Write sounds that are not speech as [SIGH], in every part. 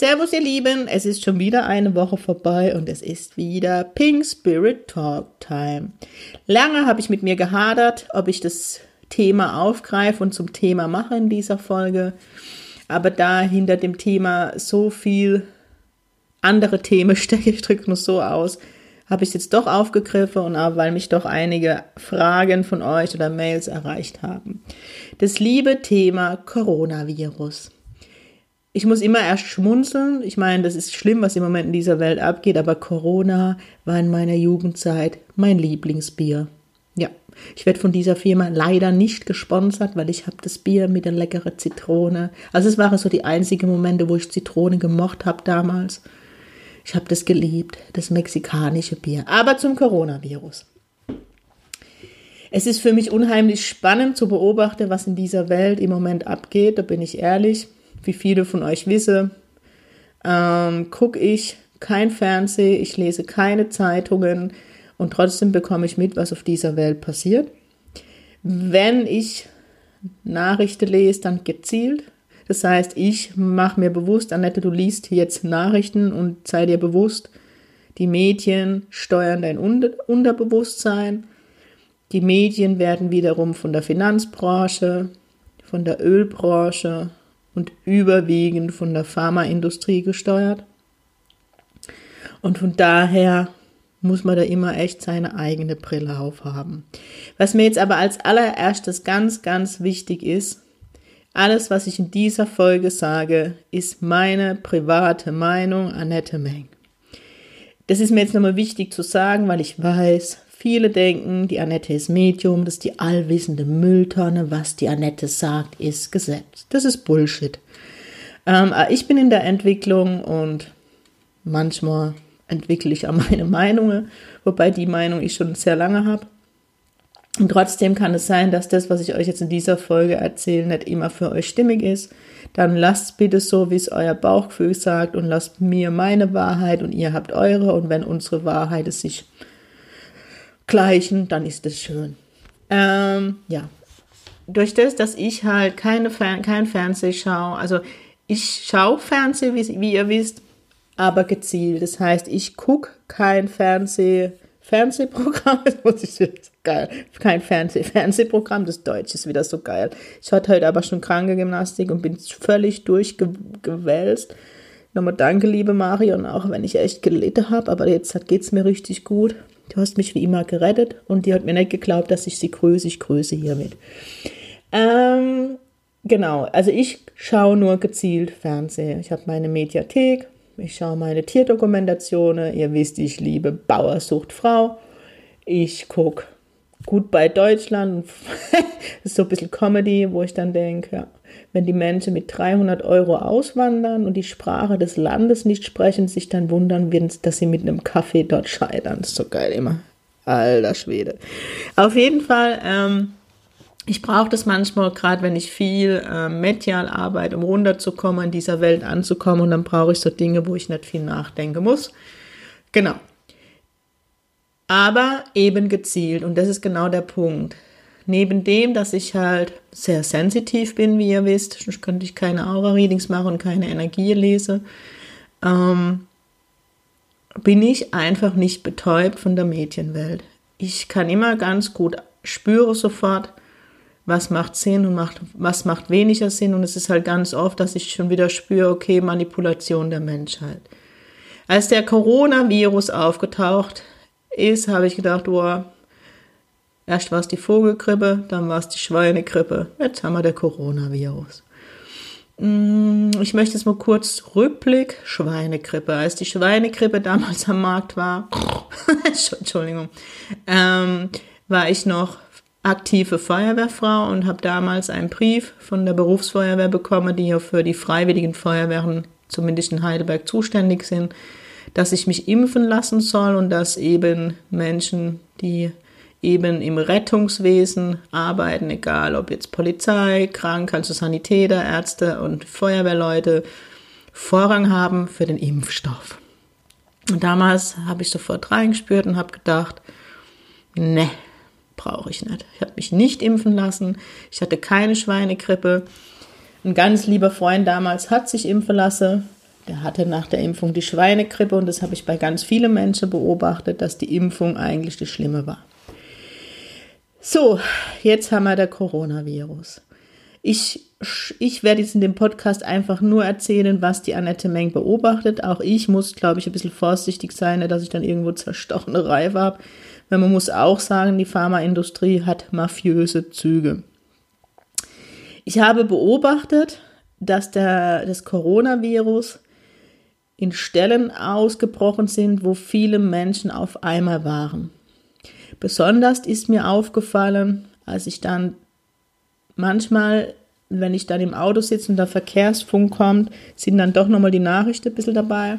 Servus ihr Lieben, es ist schon wieder eine Woche vorbei und es ist wieder Pink Spirit Talk Time. Lange habe ich mit mir gehadert, ob ich das Thema aufgreife und zum Thema mache in dieser Folge. Aber da hinter dem Thema so viel andere Themen [LAUGHS] stecke, ich drücke nur so aus, habe ich es jetzt doch aufgegriffen und auch weil mich doch einige Fragen von euch oder Mails erreicht haben. Das liebe Thema Coronavirus ich muss immer erst schmunzeln. Ich meine, das ist schlimm, was im Moment in dieser Welt abgeht, aber Corona war in meiner Jugendzeit mein Lieblingsbier. Ja, ich werde von dieser Firma leider nicht gesponsert, weil ich habe das Bier mit der leckeren Zitrone. Also es waren so die einzigen Momente, wo ich Zitrone gemocht habe damals. Ich habe das geliebt, das mexikanische Bier. Aber zum Coronavirus. Es ist für mich unheimlich spannend zu beobachten, was in dieser Welt im Moment abgeht, da bin ich ehrlich wie viele von euch wissen, ähm, gucke ich kein Fernsehen, ich lese keine Zeitungen und trotzdem bekomme ich mit, was auf dieser Welt passiert. Wenn ich Nachrichten lese, dann gezielt. Das heißt, ich mache mir bewusst, Annette, du liest jetzt Nachrichten und sei dir bewusst, die Medien steuern dein Unterbewusstsein. Die Medien werden wiederum von der Finanzbranche, von der Ölbranche, und überwiegend von der Pharmaindustrie gesteuert. Und von daher muss man da immer echt seine eigene Brille aufhaben. Was mir jetzt aber als allererstes ganz, ganz wichtig ist, alles, was ich in dieser Folge sage, ist meine private Meinung, Annette Meng. Das ist mir jetzt nochmal wichtig zu sagen, weil ich weiß, Viele denken, die Annette ist Medium, das ist die allwissende Mülltonne, was die Annette sagt, ist Gesetz. Das ist Bullshit. Ähm, ich bin in der Entwicklung und manchmal entwickle ich auch [LAUGHS] meine Meinungen, wobei die Meinung ich schon sehr lange habe. Und trotzdem kann es sein, dass das, was ich euch jetzt in dieser Folge erzähle, nicht immer für euch stimmig ist. Dann lasst bitte so, wie es euer Bauchgefühl sagt und lasst mir meine Wahrheit und ihr habt eure. Und wenn unsere Wahrheit es sich gleichen, dann ist es schön. Ähm, ja, durch das, dass ich halt keine Fern kein Fernseh schaue, also ich schaue Fernsehen, wie, wie, ihr wisst, aber gezielt. Das heißt, ich gucke kein Fernseh, Fernsehprogramm, [LAUGHS] das muss ich geil, kein Fernseh, Fernsehprogramm, das Deutsch ist wieder so geil. Ich hatte heute aber schon kranke Gymnastik und bin völlig durchgewälzt. Nochmal danke, liebe Marion, auch wenn ich echt gelitten habe, aber jetzt geht es mir richtig gut. Du hast mich wie immer gerettet und die hat mir nicht geglaubt, dass ich sie grüße. Ich grüße hiermit. Ähm, genau, also ich schaue nur gezielt Fernsehen. Ich habe meine Mediathek, ich schaue meine Tierdokumentationen. Ihr wisst, ich liebe Bauer sucht Frau. Ich gucke gut bei Deutschland. [LAUGHS] ist so ein bisschen Comedy, wo ich dann denke, ja, wenn die Menschen mit 300 Euro auswandern und die Sprache des Landes nicht sprechen, sich dann wundern, dass sie mit einem Kaffee dort scheitern. Ist so geil immer. Alter Schwede. Auf jeden Fall, ähm, ich brauche das manchmal, gerade wenn ich viel äh, medial arbeite, um runterzukommen, in dieser Welt anzukommen. Und dann brauche ich so Dinge, wo ich nicht viel nachdenken muss. Genau. Aber eben gezielt. Und das ist genau der Punkt. Neben dem, dass ich halt sehr sensitiv bin, wie ihr wisst, sonst könnte ich keine Aura-Readings machen und keine Energie lese, ähm, bin ich einfach nicht betäubt von der Medienwelt. Ich kann immer ganz gut spüren sofort, was macht Sinn und macht, was macht weniger Sinn. Und es ist halt ganz oft, dass ich schon wieder spüre, okay, Manipulation der Menschheit. Als der Coronavirus aufgetaucht ist, habe ich gedacht, oh, Erst war es die Vogelgrippe, dann war es die Schweinegrippe. Jetzt haben wir der Coronavirus. Mm, ich möchte jetzt mal kurz Rückblick Schweinegrippe. Als die Schweinegrippe damals am Markt war, [LAUGHS] Entschuldigung, ähm, war ich noch aktive Feuerwehrfrau und habe damals einen Brief von der Berufsfeuerwehr bekommen, die ja für die freiwilligen Feuerwehren zumindest in Heidelberg zuständig sind, dass ich mich impfen lassen soll und dass eben Menschen, die eben im Rettungswesen arbeiten, egal ob jetzt Polizei, Krank, also Sanitäter, Ärzte und Feuerwehrleute, Vorrang haben für den Impfstoff. Und damals habe ich sofort reingespürt und habe gedacht, ne, brauche ich nicht. Ich habe mich nicht impfen lassen. Ich hatte keine Schweinegrippe. Ein ganz lieber Freund damals hat sich impfen lassen. Der hatte nach der Impfung die Schweinegrippe und das habe ich bei ganz vielen Menschen beobachtet, dass die Impfung eigentlich das Schlimme war. So, jetzt haben wir der Coronavirus. Ich, ich werde jetzt in dem Podcast einfach nur erzählen, was die Annette Meng beobachtet. Auch ich muss, glaube ich, ein bisschen vorsichtig sein, dass ich dann irgendwo zerstochene Reife habe. Weil man muss auch sagen, die Pharmaindustrie hat mafiöse Züge. Ich habe beobachtet, dass der, das Coronavirus in Stellen ausgebrochen sind, wo viele Menschen auf einmal waren. Besonders ist mir aufgefallen, als ich dann manchmal, wenn ich dann im Auto sitze und der Verkehrsfunk kommt, sind dann doch nochmal die Nachrichten ein bisschen dabei.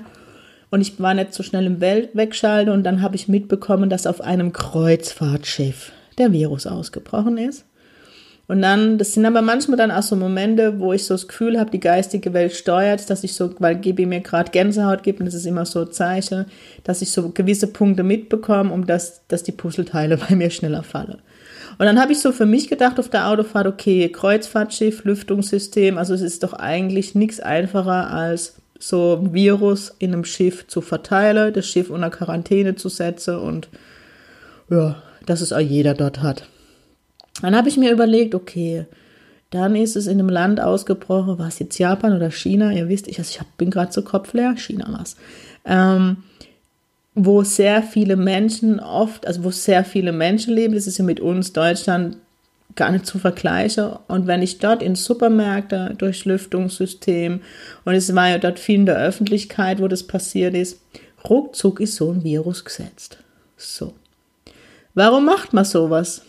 Und ich war nicht so schnell im Welt wegschalten und dann habe ich mitbekommen, dass auf einem Kreuzfahrtschiff der Virus ausgebrochen ist. Und dann, das sind aber manchmal dann auch so Momente, wo ich so das Gefühl habe, die geistige Welt steuert, dass ich so, weil GB mir gerade Gänsehaut gibt und das ist immer so Zeichen, dass ich so gewisse Punkte mitbekomme, um das, dass die Puzzleteile [LAUGHS] bei mir schneller fallen. Und dann habe ich so für mich gedacht auf der Autofahrt, okay, Kreuzfahrtschiff, Lüftungssystem, also es ist doch eigentlich nichts einfacher als so ein Virus in einem Schiff zu verteilen, das Schiff unter Quarantäne zu setzen und ja, dass es auch jeder dort hat. Dann habe ich mir überlegt, okay, dann ist es in einem Land ausgebrochen, war es jetzt Japan oder China, ihr wisst, ich, also ich bin gerade so kopfleer, China was, ähm, wo sehr viele Menschen oft, also wo sehr viele Menschen leben, das ist ja mit uns Deutschland gar nicht zu vergleichen. Und wenn ich dort in Supermärkte durch Lüftungssystem, und es war ja dort viel in der Öffentlichkeit, wo das passiert ist, ruckzuck ist so ein Virus gesetzt. So. Warum macht man sowas?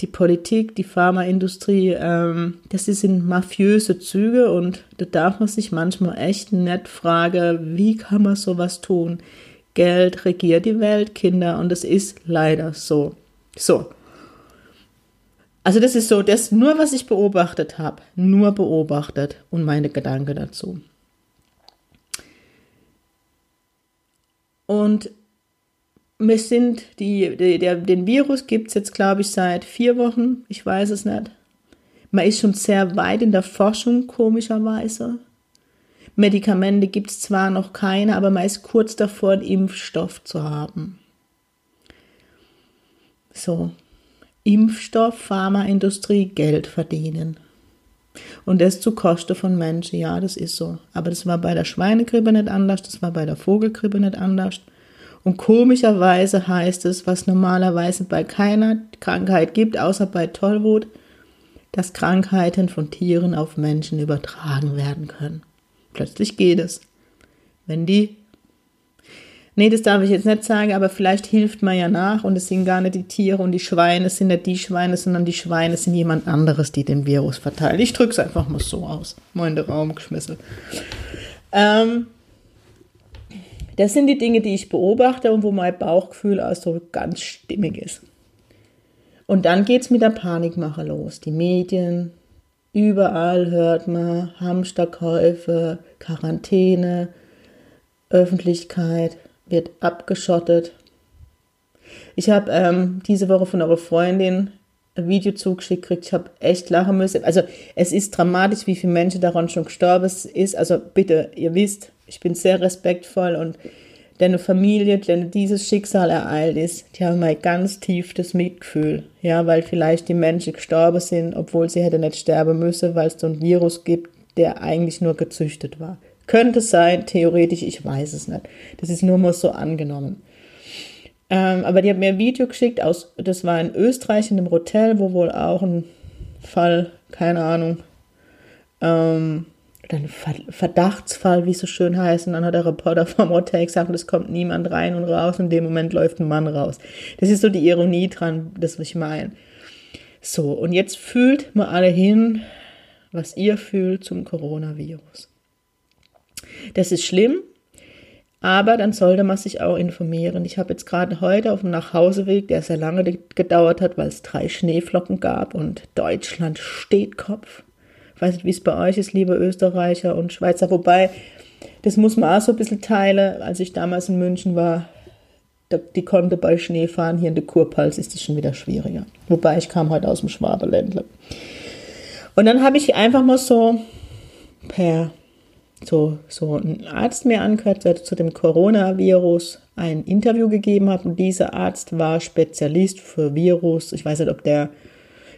Die Politik, die Pharmaindustrie, ähm, das sind mafiöse Züge und da darf man sich manchmal echt nett fragen, wie kann man sowas tun? Geld regiert die Welt, Kinder, und es ist leider so. So. Also das ist so, das nur, was ich beobachtet habe, nur beobachtet und meine Gedanken dazu. Und wir sind die, die der, den Virus gibt es jetzt, glaube ich, seit vier Wochen. Ich weiß es nicht. Man ist schon sehr weit in der Forschung, komischerweise. Medikamente gibt es zwar noch keine, aber man ist kurz davor, einen Impfstoff zu haben. So, Impfstoff, Pharmaindustrie, Geld verdienen. Und das zu Kosten von Menschen, ja, das ist so. Aber das war bei der Schweinegrippe nicht anders, das war bei der Vogelgrippe nicht anders. Und komischerweise heißt es, was normalerweise bei keiner Krankheit gibt, außer bei Tollwut, dass Krankheiten von Tieren auf Menschen übertragen werden können. Plötzlich geht es. Wenn die Nee, das darf ich jetzt nicht sagen, aber vielleicht hilft man ja nach und es sind gar nicht die Tiere und die Schweine sind nicht die Schweine, sondern die Schweine sind jemand anderes, die den Virus verteilen. Ich drücke es einfach mal so aus. Mal in den Raum geschmissen. Ähm, das sind die Dinge, die ich beobachte und wo mein Bauchgefühl also ganz stimmig ist. Und dann geht es mit der Panikmache los. Die Medien, überall hört man Hamsterkäufe, Quarantäne, Öffentlichkeit wird abgeschottet. Ich habe ähm, diese Woche von eurer Freundin ein Video zugeschickt gekriegt. Ich habe echt lachen müssen. Also es ist dramatisch, wie viele Menschen daran schon gestorben ist. Also bitte, ihr wisst, ich bin sehr respektvoll und deine Familie, denn dieses Schicksal ereilt ist, die haben mein ganz tiefes Mitgefühl. Ja, weil vielleicht die Menschen gestorben sind, obwohl sie hätte nicht sterben müssen, weil es so ein Virus gibt, der eigentlich nur gezüchtet war. Könnte sein, theoretisch, ich weiß es nicht. Das ist nur mal so angenommen. Ähm, aber die hat mir ein Video geschickt aus, das war in Österreich in einem Hotel, wo wohl auch ein Fall, keine Ahnung, ähm, ein Verdachtsfall, wie es so schön heißt. Und dann hat der Reporter vom Hotel gesagt, es kommt niemand rein und raus. Und in dem Moment läuft ein Mann raus. Das ist so die Ironie dran, das was ich meine. So, und jetzt fühlt mal alle hin, was ihr fühlt zum Coronavirus. Das ist schlimm. Aber dann sollte man sich auch informieren. Ich habe jetzt gerade heute auf dem Nachhauseweg, der sehr lange gedauert hat, weil es drei Schneeflocken gab und Deutschland steht Kopf. Ich weiß nicht, wie es bei euch ist, liebe Österreicher und Schweizer. Wobei, das muss man auch so ein bisschen teilen. Als ich damals in München war, die konnte bei Schnee fahren. Hier in der Kurpals ist es schon wieder schwieriger. Wobei, ich kam heute aus dem Schwabeländle. Und dann habe ich einfach mal so per so, so ein Arzt mir angehört, der zu dem Coronavirus ein Interview gegeben hat. Und dieser Arzt war Spezialist für Virus. Ich weiß nicht, ob der,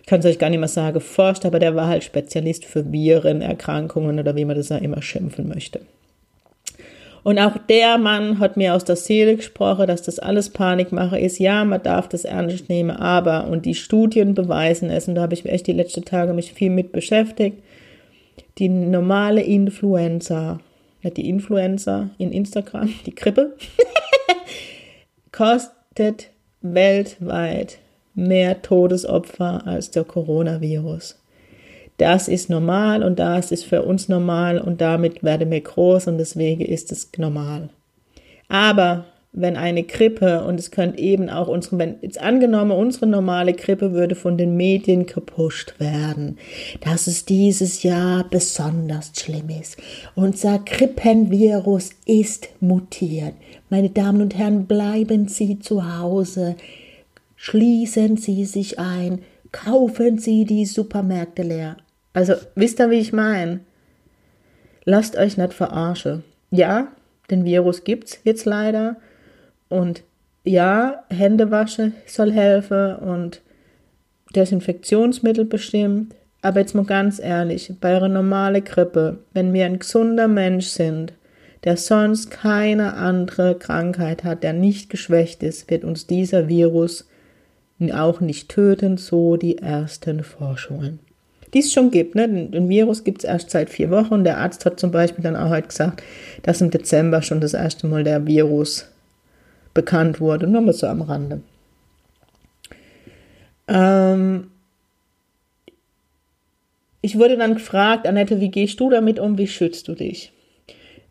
kann es euch gar nicht mehr sagen, forscht, aber der war halt Spezialist für Viren, Erkrankungen oder wie man das ja immer schimpfen möchte. Und auch der Mann hat mir aus der Seele gesprochen, dass das alles Panikmache ist. Ja, man darf das ernst nehmen, aber, und die Studien beweisen es, und da habe ich echt die letzten Tage mich viel mit beschäftigt, die normale Influenza, nicht die Influenza in Instagram, die Grippe, [LAUGHS] kostet weltweit mehr Todesopfer als der Coronavirus. Das ist normal und das ist für uns normal und damit werden wir groß und deswegen ist es normal. Aber wenn eine Grippe, und es könnte eben auch unsere, wenn jetzt angenommen, unsere normale Grippe würde von den Medien gepusht werden, dass es dieses Jahr besonders schlimm ist. Unser Grippenvirus ist mutiert. Meine Damen und Herren, bleiben Sie zu Hause, schließen Sie sich ein, kaufen Sie die Supermärkte leer. Also, wisst ihr, wie ich meine? Lasst euch nicht verarschen. Ja, den Virus gibt's jetzt leider und ja, Händewaschen soll helfen und Desinfektionsmittel bestimmt. Aber jetzt mal ganz ehrlich, bei einer normalen Grippe, wenn wir ein gesunder Mensch sind, der sonst keine andere Krankheit hat, der nicht geschwächt ist, wird uns dieser Virus auch nicht töten, so die ersten Forschungen. Die es schon gibt, ne? Den, Virus gibt es erst seit vier Wochen. Der Arzt hat zum Beispiel dann auch heute gesagt, dass im Dezember schon das erste Mal der Virus bekannt wurde. Nur mal so am Rande. Ähm, ich wurde dann gefragt, Annette, wie gehst du damit um? Wie schützt du dich?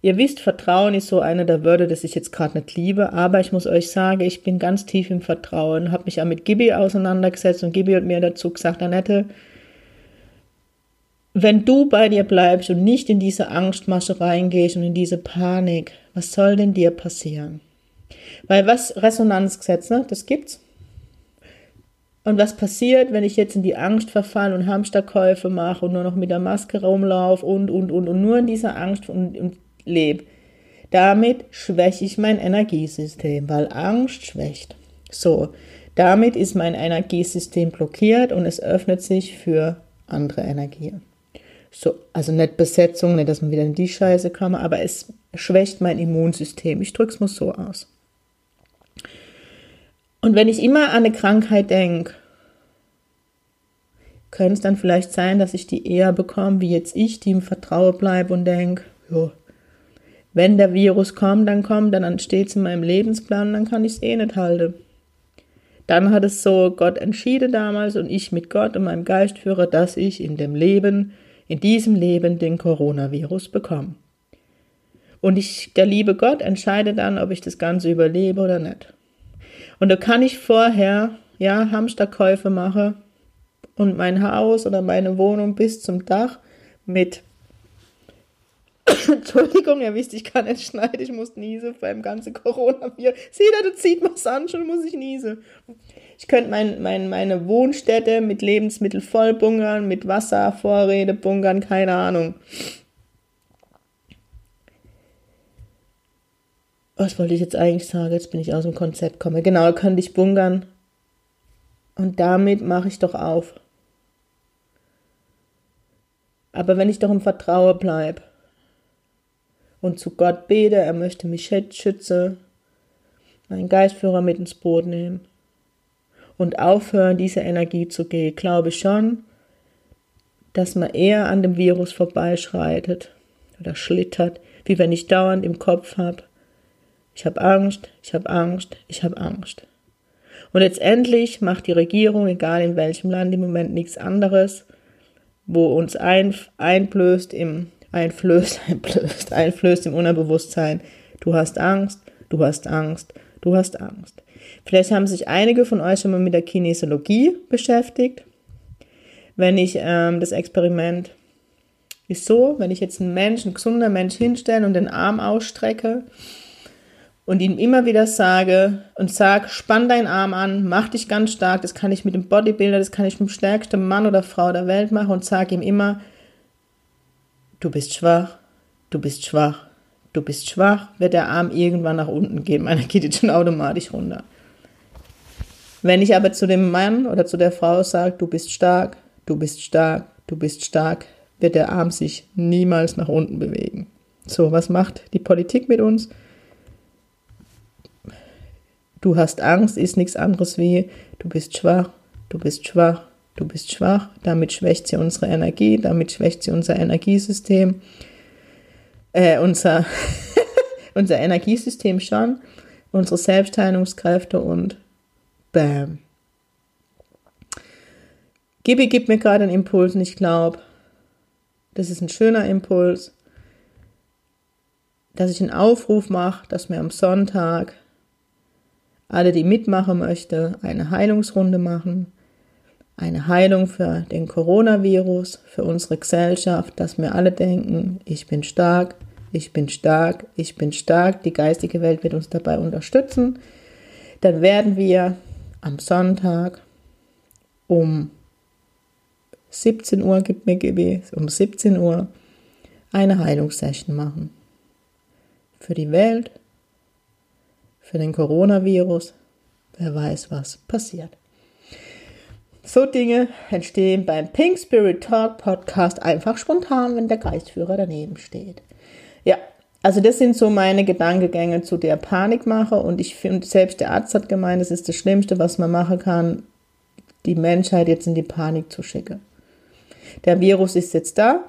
Ihr wisst, Vertrauen ist so eine der Wörter, das ich jetzt gerade nicht liebe, aber ich muss euch sagen, ich bin ganz tief im Vertrauen, habe mich auch mit Gibi auseinandergesetzt und Gibi hat mir dazu gesagt, Annette, wenn du bei dir bleibst und nicht in diese Angstmasche reingehst und in diese Panik, was soll denn dir passieren? Weil was Resonanzgesetz, ne? Das gibt's. Und was passiert, wenn ich jetzt in die Angst verfalle und Hamsterkäufe mache und nur noch mit der Maske rumlaufe und, und, und, und nur in dieser Angst und, und lebe? Damit schwäche ich mein Energiesystem, weil Angst schwächt. So, damit ist mein Energiesystem blockiert und es öffnet sich für andere Energien. So, also nicht Besetzung, nicht, dass man wieder in die Scheiße kommt, aber es schwächt mein Immunsystem. Ich drücke es mal so aus. Und wenn ich immer an eine Krankheit denke, könnte es dann vielleicht sein, dass ich die eher bekomme, wie jetzt ich, die im Vertrauen bleibe und denke, jo, wenn der Virus kommt, dann kommt, dann steht es in meinem Lebensplan, dann kann ich es eh nicht halten. Dann hat es so Gott entschieden damals und ich mit Gott und meinem Geistführer, dass ich in dem Leben, in diesem Leben den Coronavirus bekomme. Und ich, der liebe Gott entscheidet dann, ob ich das Ganze überlebe oder nicht. Und da kann ich vorher, ja, Hamsterkäufe machen und mein Haus oder meine Wohnung bis zum Dach mit [COUGHS] Entschuldigung, ihr wisst, ich kann nicht schneiden, ich muss niesen beim ganzen Coronavirus. Seht ihr, da zieht man an, schon muss ich niesen. Ich könnte mein, mein, meine Wohnstätte mit Lebensmitteln voll bungern, mit Wasservorräte bungern, keine Ahnung. was wollte ich jetzt eigentlich sagen? Jetzt bin ich aus dem Konzept komme. Genau, könnte ich bungern. Und damit mache ich doch auf. Aber wenn ich doch im Vertrauen bleibe und zu Gott bete, er möchte mich schützen, meinen Geistführer mit ins Boot nehmen und aufhören, diese Energie zu gehen, glaube ich schon, dass man eher an dem Virus vorbeischreitet oder schlittert, wie wenn ich dauernd im Kopf habe, ich habe Angst, ich habe Angst, ich habe Angst. Und letztendlich macht die Regierung, egal in welchem Land, im Moment nichts anderes, wo uns ein, einblößt im, einflößt, [LAUGHS] einflößt, einflößt im Unterbewusstsein, du hast Angst, du hast Angst, du hast Angst. Vielleicht haben sich einige von euch schon mal mit der Kinesiologie beschäftigt. Wenn ich ähm, das Experiment ist so, wenn ich jetzt einen Mensch, ein gesunder Mensch hinstelle und den Arm ausstrecke und ihm immer wieder sage und sag, spann deinen Arm an, mach dich ganz stark, das kann ich mit dem Bodybuilder, das kann ich mit dem stärksten Mann oder Frau der Welt machen und sag ihm immer, du bist schwach, du bist schwach, du bist schwach, wird der Arm irgendwann nach unten gehen. Meiner geht jetzt schon automatisch runter. Wenn ich aber zu dem Mann oder zu der Frau sage, du bist stark, du bist stark, du bist stark, wird der Arm sich niemals nach unten bewegen. So, was macht die Politik mit uns? Du hast Angst ist nichts anderes wie, du bist schwach, du bist schwach, du bist schwach. Damit schwächt sie unsere Energie, damit schwächt sie unser Energiesystem. Äh, unser, [LAUGHS] unser Energiesystem schon, unsere Selbstheilungskräfte und bam. Gibi gibt mir gerade einen Impuls und ich glaube, das ist ein schöner Impuls, dass ich einen Aufruf mache, dass wir am Sonntag alle, die mitmachen möchten, eine Heilungsrunde machen. Eine Heilung für den Coronavirus, für unsere Gesellschaft, dass wir alle denken, ich bin stark, ich bin stark, ich bin stark. Die geistige Welt wird uns dabei unterstützen. Dann werden wir am Sonntag um 17 Uhr, gibt mir GB, um 17 Uhr eine Heilungssession machen. Für die Welt, für den Coronavirus. Wer weiß, was passiert. So Dinge entstehen beim Pink Spirit Talk Podcast einfach spontan, wenn der Geistführer daneben steht. Ja, also das sind so meine Gedankengänge zu der Panikmache und ich finde, selbst der Arzt hat gemeint, es ist das Schlimmste, was man machen kann, die Menschheit jetzt in die Panik zu schicken. Der Virus ist jetzt da,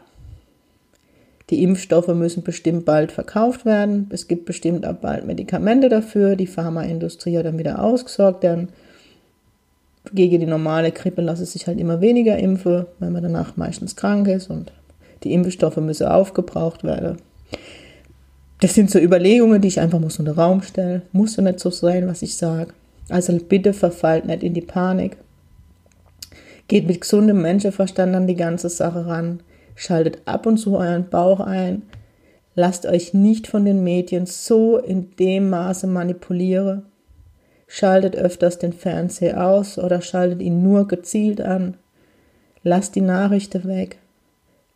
die Impfstoffe müssen bestimmt bald verkauft werden. Es gibt bestimmt auch bald Medikamente dafür. Die Pharmaindustrie hat dann wieder ausgesorgt. Dann gegen die normale Grippe lasse sich halt immer weniger impfen, weil man danach meistens krank ist und die Impfstoffe müssen aufgebraucht werden. Das sind so Überlegungen, die ich einfach muss in den Raum stellen. Muss ja nicht so sein, was ich sage. Also bitte verfallt nicht in die Panik. Geht mit gesundem Menschenverstand an die ganze Sache ran. Schaltet ab und zu euren Bauch ein. Lasst euch nicht von den Medien so in dem Maße manipulieren. Schaltet öfters den Fernseher aus oder schaltet ihn nur gezielt an. Lasst die Nachrichten weg.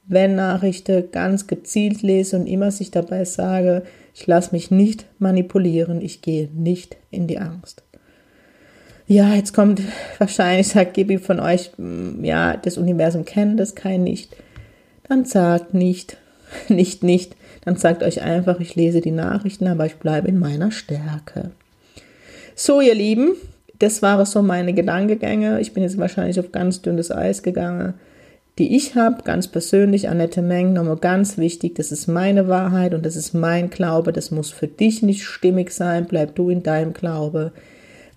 Wenn Nachrichten ganz gezielt lese und immer sich dabei sage, ich lasse mich nicht manipulieren, ich gehe nicht in die Angst. Ja, jetzt kommt [LAUGHS] wahrscheinlich, sagt Gibi von euch, ja, das Universum kennt das, kein nicht dann sagt nicht, [LAUGHS] nicht, nicht, dann sagt euch einfach, ich lese die Nachrichten, aber ich bleibe in meiner Stärke. So, ihr Lieben, das waren so meine Gedankengänge. Ich bin jetzt wahrscheinlich auf ganz dünnes Eis gegangen, die ich habe, ganz persönlich, Annette Meng, nochmal ganz wichtig, das ist meine Wahrheit und das ist mein Glaube, das muss für dich nicht stimmig sein, bleib du in deinem Glaube.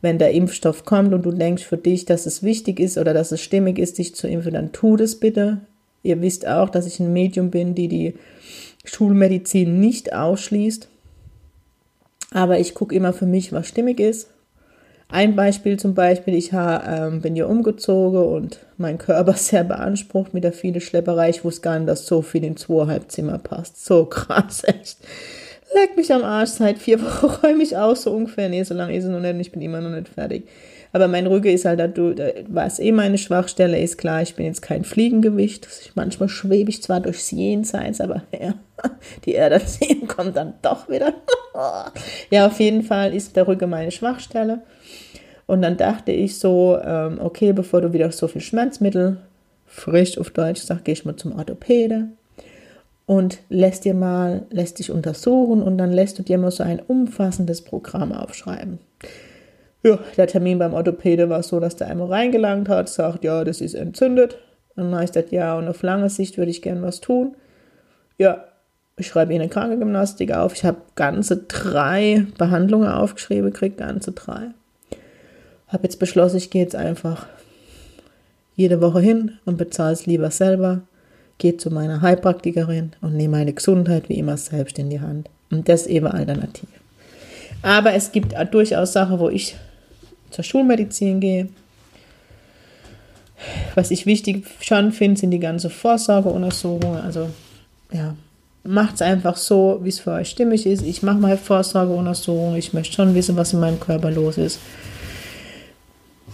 Wenn der Impfstoff kommt und du denkst für dich, dass es wichtig ist oder dass es stimmig ist, dich zu impfen, dann tu das bitte. Ihr wisst auch, dass ich ein Medium bin, die die Schulmedizin nicht ausschließt. Aber ich gucke immer für mich, was stimmig ist. Ein Beispiel zum Beispiel, ich ähm, bin ja umgezogen und mein Körper [LAUGHS] sehr beansprucht mit der vielen Schlepperei. Ich wusste gar nicht, dass so viel in zweieinhalb Zimmer passt. So krass, [LAUGHS] echt. Leck mich am Arsch, seit vier [LAUGHS] Wochen räume ich aus, so ungefähr. Nee, so lange ist es noch nicht, ich bin immer noch nicht fertig. Aber mein Rücken ist halt, was eh meine Schwachstelle ist, klar, ich bin jetzt kein Fliegengewicht. Manchmal schwebe ich zwar durchs Jenseits, aber [LAUGHS] ja, die Erderziehung [LAUGHS] kommt dann doch wieder. [LAUGHS] ja, auf jeden Fall ist der Rücken meine Schwachstelle. Und dann dachte ich so, ähm, okay, bevor du wieder so viel Schmerzmittel, frisch auf Deutsch sag, geh ich mal zum Orthopäde und lässt dir mal, lässt dich untersuchen und dann lässt du dir mal so ein umfassendes Programm aufschreiben. Ja, der Termin beim Orthopäde war so, dass der einmal reingelangt hat, sagt, ja, das ist entzündet. Und dann heißt das, ja, und auf lange Sicht würde ich gern was tun. Ja, ich schreibe Ihnen Krankengymnastik auf. Ich habe ganze drei Behandlungen aufgeschrieben, kriege ganze drei. Habe jetzt beschlossen, ich gehe jetzt einfach jede Woche hin und bezahle es lieber selber. Gehe zu meiner Heilpraktikerin und nehme meine Gesundheit wie immer selbst in die Hand. Und das ist eben alternativ. Aber es gibt durchaus Sachen, wo ich zur Schulmedizin gehe. Was ich wichtig schon finde, sind die ganzen Vorsorgeuntersuchungen. Also, ja, macht es einfach so, wie es für euch stimmig ist. Ich mache mal Vorsorgeuntersuchungen. Ich möchte schon wissen, was in meinem Körper los ist.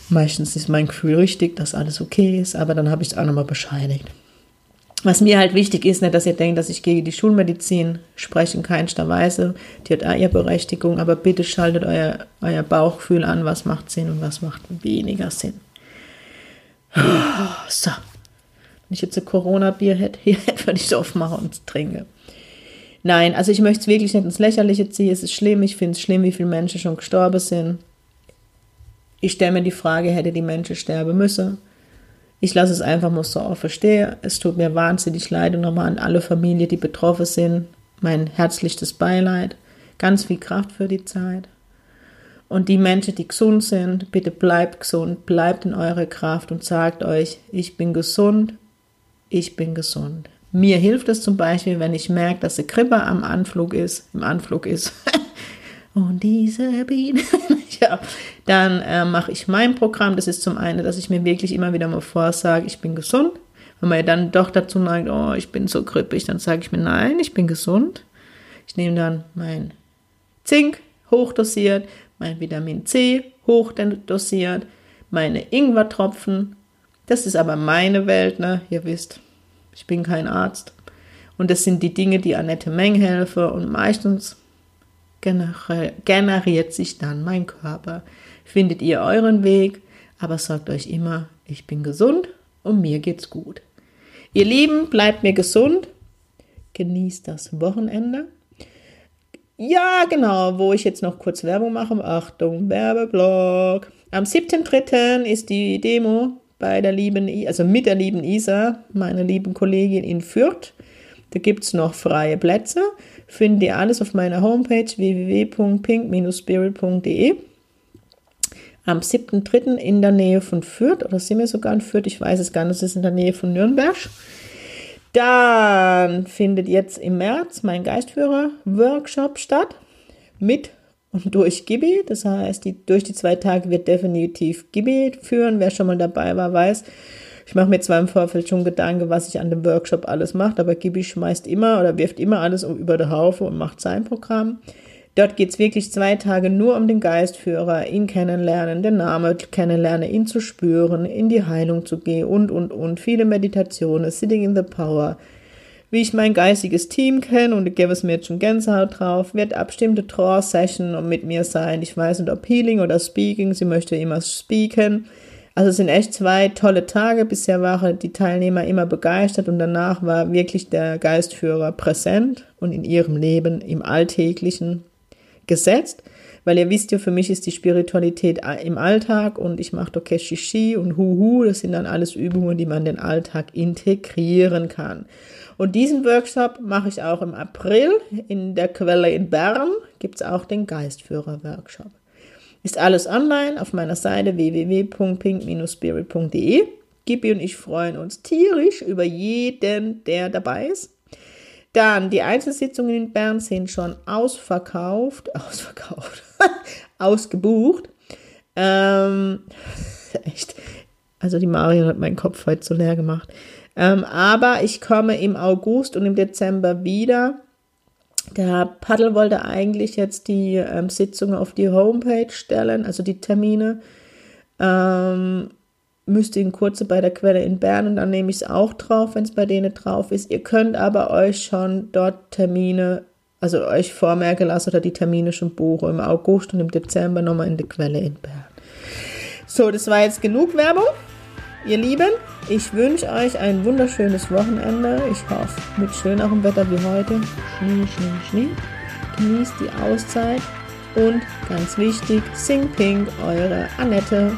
Meistens ist mein Gefühl richtig, dass alles okay ist, aber dann habe ich es auch nochmal bescheinigt. Was mir halt wichtig ist, nicht, dass ihr denkt, dass ich gegen die Schulmedizin spreche, in keinster Weise. Die hat auch ihre Berechtigung, aber bitte schaltet euer, euer Bauchgefühl an, was macht Sinn und was macht weniger Sinn. [SIGHS] So. Wenn ich jetzt ein Corona-Bier hätte, [LAUGHS] hier würde ich es aufmachen und trinken. Nein, also ich möchte es wirklich nicht ins Lächerliche ziehen. Es ist schlimm. Ich finde es schlimm, wie viele Menschen schon gestorben sind. Ich stelle mir die Frage, hätte die Menschen sterben müssen? Ich lasse es einfach mal so offen stehen. Es tut mir wahnsinnig leid und nochmal an alle Familien, die betroffen sind. Mein herzlichstes Beileid. Ganz viel Kraft für die Zeit. Und die Menschen, die gesund sind, bitte bleibt gesund, bleibt in eurer Kraft und sagt euch, ich bin gesund, ich bin gesund. Mir hilft es zum Beispiel, wenn ich merke, dass die Krippe am Anflug ist, im Anflug ist. [LAUGHS] und diese Biene, [LAUGHS] ja, dann äh, mache ich mein Programm. Das ist zum einen, dass ich mir wirklich immer wieder mal vorsage, ich bin gesund. Wenn man dann doch dazu neigt, oh, ich bin so krippig, dann sage ich mir, nein, ich bin gesund. Ich nehme dann mein Zink hochdosiert, mein Vitamin C hochdosiert, meine Ingwertropfen. Das ist aber meine Welt, ne? Ihr wisst, ich bin kein Arzt. Und das sind die Dinge, die Annette Meng helfen und meistens generiert sich dann mein Körper. Findet ihr euren Weg, aber sagt euch immer, ich bin gesund und mir geht's gut. Ihr Lieben, bleibt mir gesund, genießt das Wochenende. Ja, genau, wo ich jetzt noch kurz Werbung mache. Achtung, Werbeblock. Am 7.3. ist die Demo bei der lieben, also mit der lieben Isa, meiner lieben Kollegin in Fürth. Da gibt es noch freie Plätze. Findet ihr alles auf meiner Homepage www.pink-spirit.de. Am 7.3. in der Nähe von Fürth, oder sind wir sogar in Fürth, ich weiß es gar nicht, es ist in der Nähe von Nürnberg. Dann findet jetzt im März mein Geistführer-Workshop statt mit und durch Gibi. Das heißt, die, durch die zwei Tage wird definitiv Gibi führen. Wer schon mal dabei war, weiß, ich mache mir zwar im Vorfeld schon Gedanken, was ich an dem Workshop alles mache, aber Gibi schmeißt immer oder wirft immer alles über den Haufen und macht sein Programm. Dort geht es wirklich zwei Tage nur um den Geistführer, ihn kennenlernen, den Namen kennenlernen, ihn zu spüren, in die Heilung zu gehen und, und, und. Viele Meditationen, Sitting in the Power. Wie ich mein geistiges Team kenne und ich gebe es mir jetzt schon Gänsehaut drauf, wird abstimmte Trance-Session mit mir sein. Ich weiß nicht, ob Healing oder Speaking, sie möchte immer speaken. Also es sind echt zwei tolle Tage. Bisher waren die Teilnehmer immer begeistert und danach war wirklich der Geistführer präsent und in ihrem Leben im Alltäglichen gesetzt. Weil ihr wisst ja, für mich ist die Spiritualität im Alltag und ich mache Dokeshishi und Huhu. Das sind dann alles Übungen, die man in den Alltag integrieren kann. Und diesen Workshop mache ich auch im April in der Quelle in Bern. Gibt es auch den Geistführer-Workshop. Ist alles online auf meiner Seite www.pink-spirit.de. Gibi und ich freuen uns tierisch über jeden, der dabei ist. Dann die Einzelsitzungen in Bern sind schon ausverkauft, [LAUGHS] ausverkauft, [LAUGHS] ausgebucht. Ähm, [LAUGHS] echt. Also die Marion hat meinen Kopf heute so leer gemacht. Ähm, aber ich komme im August und im Dezember wieder. Der Paddel wollte eigentlich jetzt die ähm, Sitzungen auf die Homepage stellen, also die Termine. Ähm, müsst ihn kurze bei der Quelle in Bern und dann nehme ich es auch drauf, wenn es bei denen drauf ist. Ihr könnt aber euch schon dort Termine, also euch vormerken lassen oder die Termine schon buchen im August und im Dezember nochmal in der Quelle in Bern. So, das war jetzt genug Werbung. Ihr Lieben, ich wünsche euch ein wunderschönes Wochenende. Ich hoffe, mit schönerem Wetter wie heute. Schnee, Schnee, Schnee. Genießt die Auszeit und ganz wichtig, Sing Pink, eure Annette.